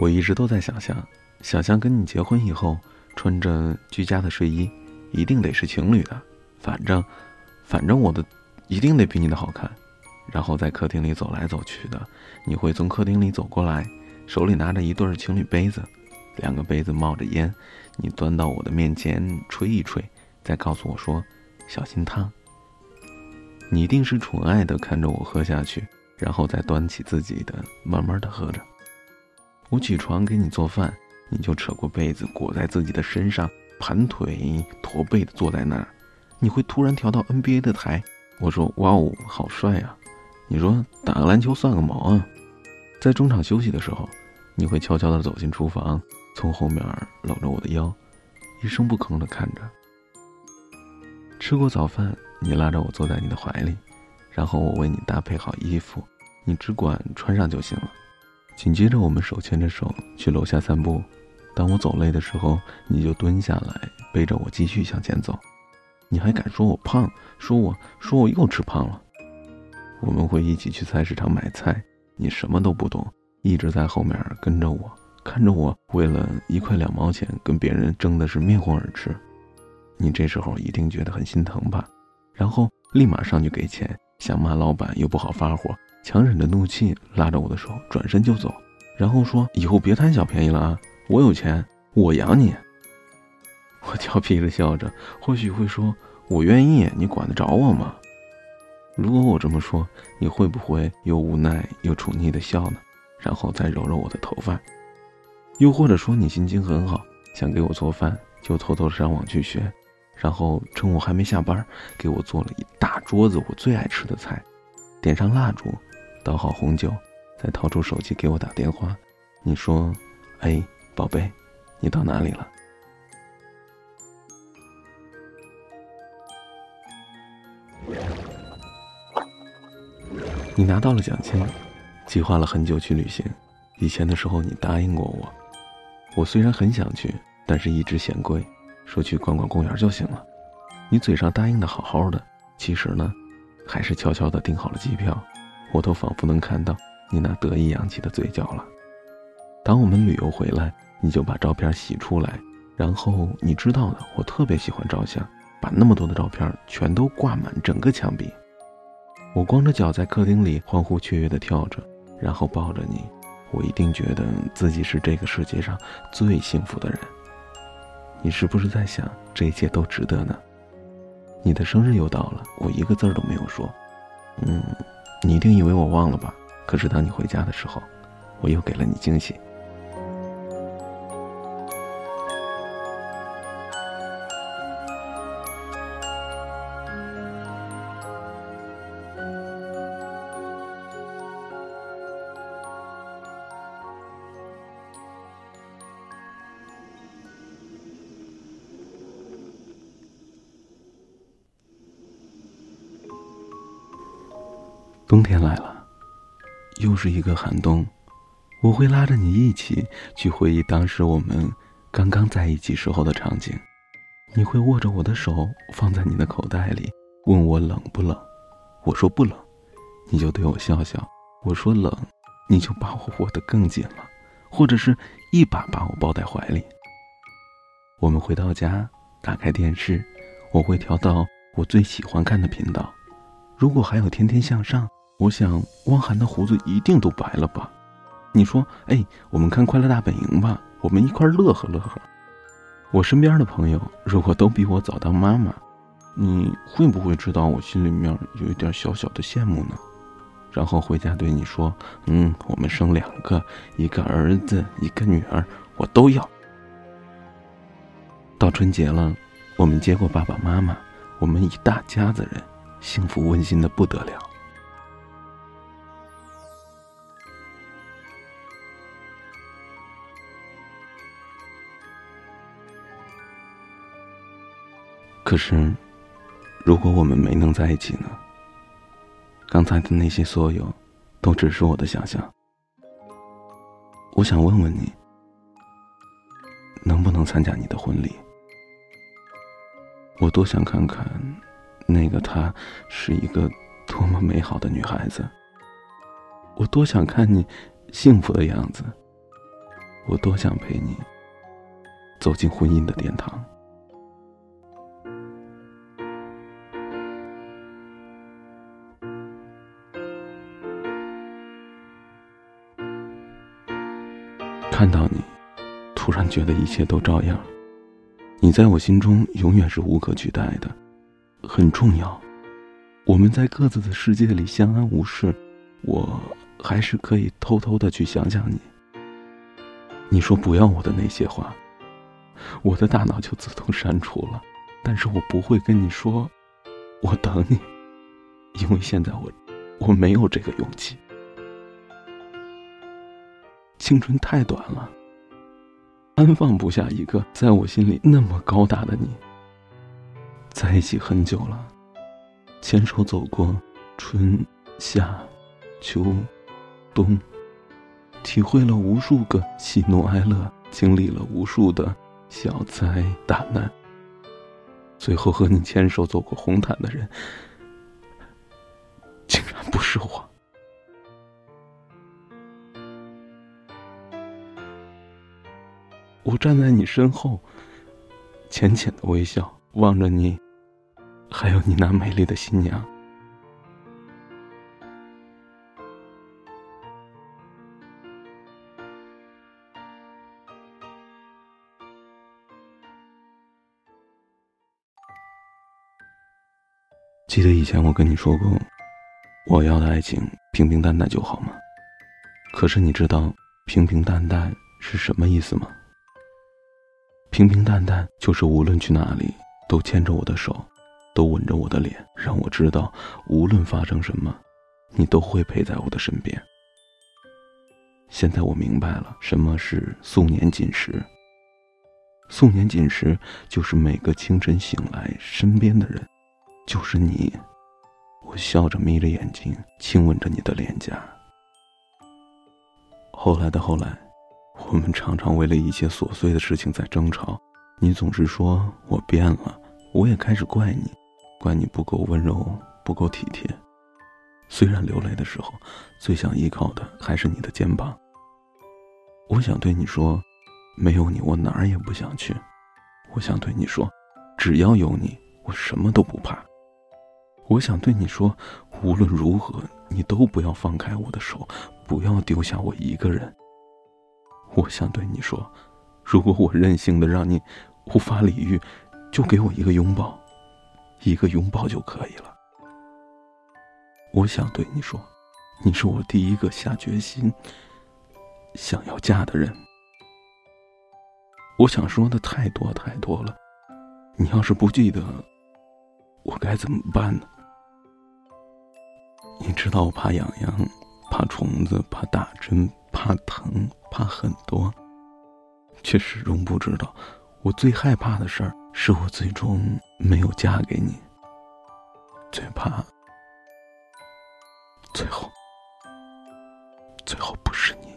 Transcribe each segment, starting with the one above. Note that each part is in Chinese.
我一直都在想象，想象跟你结婚以后，穿着居家的睡衣，一定得是情侣的。反正，反正我的，一定得比你的好看。然后在客厅里走来走去的，你会从客厅里走过来，手里拿着一对情侣杯子，两个杯子冒着烟，你端到我的面前吹一吹，再告诉我说：“小心烫。”你一定是宠爱的看着我喝下去，然后再端起自己的，慢慢的喝着。我起床给你做饭，你就扯过被子裹在自己的身上，盘腿驼背的坐在那儿。你会突然调到 NBA 的台，我说哇哦，好帅呀！你说打个篮球算个毛啊！在中场休息的时候，你会悄悄的走进厨房，从后面搂着我的腰，一声不吭的看着。吃过早饭，你拉着我坐在你的怀里，然后我为你搭配好衣服，你只管穿上就行了。紧接着，我们手牵着手去楼下散步。当我走累的时候，你就蹲下来背着我继续向前走。你还敢说我胖？说我说我又吃胖了。我们会一起去菜市场买菜，你什么都不懂，一直在后面跟着我，看着我为了一块两毛钱跟别人争的是面红耳赤。你这时候一定觉得很心疼吧？然后立马上去给钱，想骂老板又不好发火。强忍着怒气，拉着我的手转身就走，然后说：“以后别贪小便宜了啊！我有钱，我养你。”我调皮的笑着，或许会说：“我愿意，你管得着我吗？”如果我这么说，你会不会又无奈又宠溺的笑呢？然后再揉揉我的头发？又或者说你心情很好，想给我做饭，就偷偷上网去学，然后趁我还没下班，给我做了一大桌子我最爱吃的菜，点上蜡烛。倒好红酒，再掏出手机给我打电话。你说：“哎，宝贝，你到哪里了？”你拿到了奖金，计划了很久去旅行。以前的时候你答应过我，我虽然很想去，但是一直嫌贵，说去逛逛公园就行了。你嘴上答应的好好的，其实呢，还是悄悄的订好了机票。我都仿佛能看到你那得意扬起的嘴角了。当我们旅游回来，你就把照片洗出来，然后你知道的，我特别喜欢照相，把那么多的照片全都挂满整个墙壁。我光着脚在客厅里欢呼雀跃地跳着，然后抱着你，我一定觉得自己是这个世界上最幸福的人。你是不是在想，这一切都值得呢？你的生日又到了，我一个字儿都没有说。嗯。你一定以为我忘了吧？可是当你回家的时候，我又给了你惊喜。冬天来了，又是一个寒冬。我会拉着你一起去回忆当时我们刚刚在一起时候的场景。你会握着我的手放在你的口袋里，问我冷不冷。我说不冷，你就对我笑笑。我说冷，你就把我握得更紧了，或者是一把把我抱在怀里。我们回到家，打开电视，我会调到我最喜欢看的频道。如果还有《天天向上》。我想，汪涵的胡子一定都白了吧？你说，哎，我们看《快乐大本营》吧，我们一块乐呵乐呵。我身边的朋友如果都比我早当妈妈，你会不会知道我心里面有一点小小的羡慕呢？然后回家对你说，嗯，我们生两个，一个儿子，一个女儿，我都要。到春节了，我们接过爸爸妈妈，我们一大家子人，幸福温馨的不得了。可是，如果我们没能在一起呢？刚才的那些所有，都只是我的想象。我想问问你，能不能参加你的婚礼？我多想看看，那个她是一个多么美好的女孩子。我多想看你幸福的样子。我多想陪你走进婚姻的殿堂。看到你，突然觉得一切都照样。你在我心中永远是无可取代的，很重要。我们在各自的世界里相安无事，我还是可以偷偷的去想想你。你说不要我的那些话，我的大脑就自动删除了。但是我不会跟你说，我等你，因为现在我，我没有这个勇气。青春太短了，安放不下一个在我心里那么高大的你。在一起很久了，牵手走过春夏秋冬，体会了无数个喜怒哀乐，经历了无数的小灾大难。最后和你牵手走过红毯的人，竟然不是我。我站在你身后，浅浅的微笑，望着你，还有你那美丽的新娘。记得以前我跟你说过，我要的爱情平平淡淡就好吗？可是你知道平平淡淡是什么意思吗？平平淡淡，就是无论去哪里都牵着我的手，都吻着我的脸，让我知道无论发生什么，你都会陪在我的身边。现在我明白了什么是素年锦时。素年锦时，就是每个清晨醒来，身边的人就是你。我笑着眯着眼睛，亲吻着你的脸颊。后来的后来。我们常常为了一些琐碎的事情在争吵，你总是说我变了，我也开始怪你，怪你不够温柔，不够体贴。虽然流泪的时候，最想依靠的还是你的肩膀。我想对你说，没有你，我哪儿也不想去。我想对你说，只要有你，我什么都不怕。我想对你说，无论如何，你都不要放开我的手，不要丢下我一个人。我想对你说，如果我任性的让你无法理喻，就给我一个拥抱，一个拥抱就可以了。我想对你说，你是我第一个下决心想要嫁的人。我想说的太多太多了，你要是不记得，我该怎么办呢？你知道我怕痒痒，怕虫子，怕打针，怕疼。怕很多，却始终不知道，我最害怕的事儿是我最终没有嫁给你。最怕，最后，最后不是你。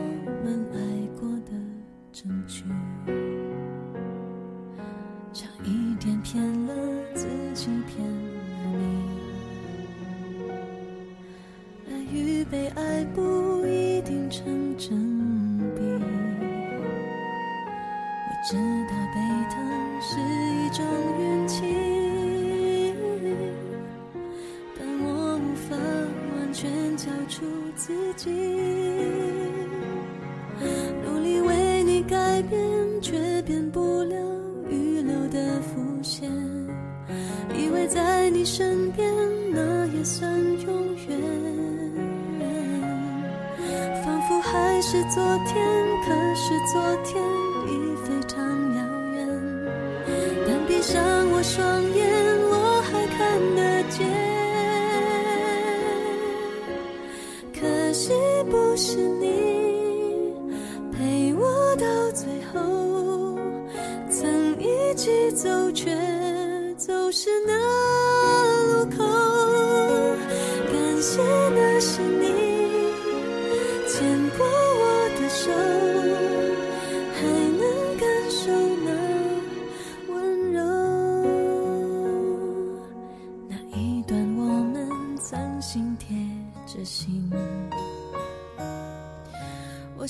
被爱不一定成正比，我。知道被疼是一种运气，但我无法完全交出自己。是不是你陪我到最后？曾一起走却走失那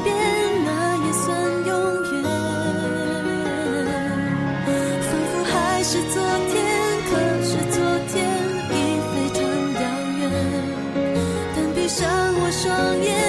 边。伤我双眼。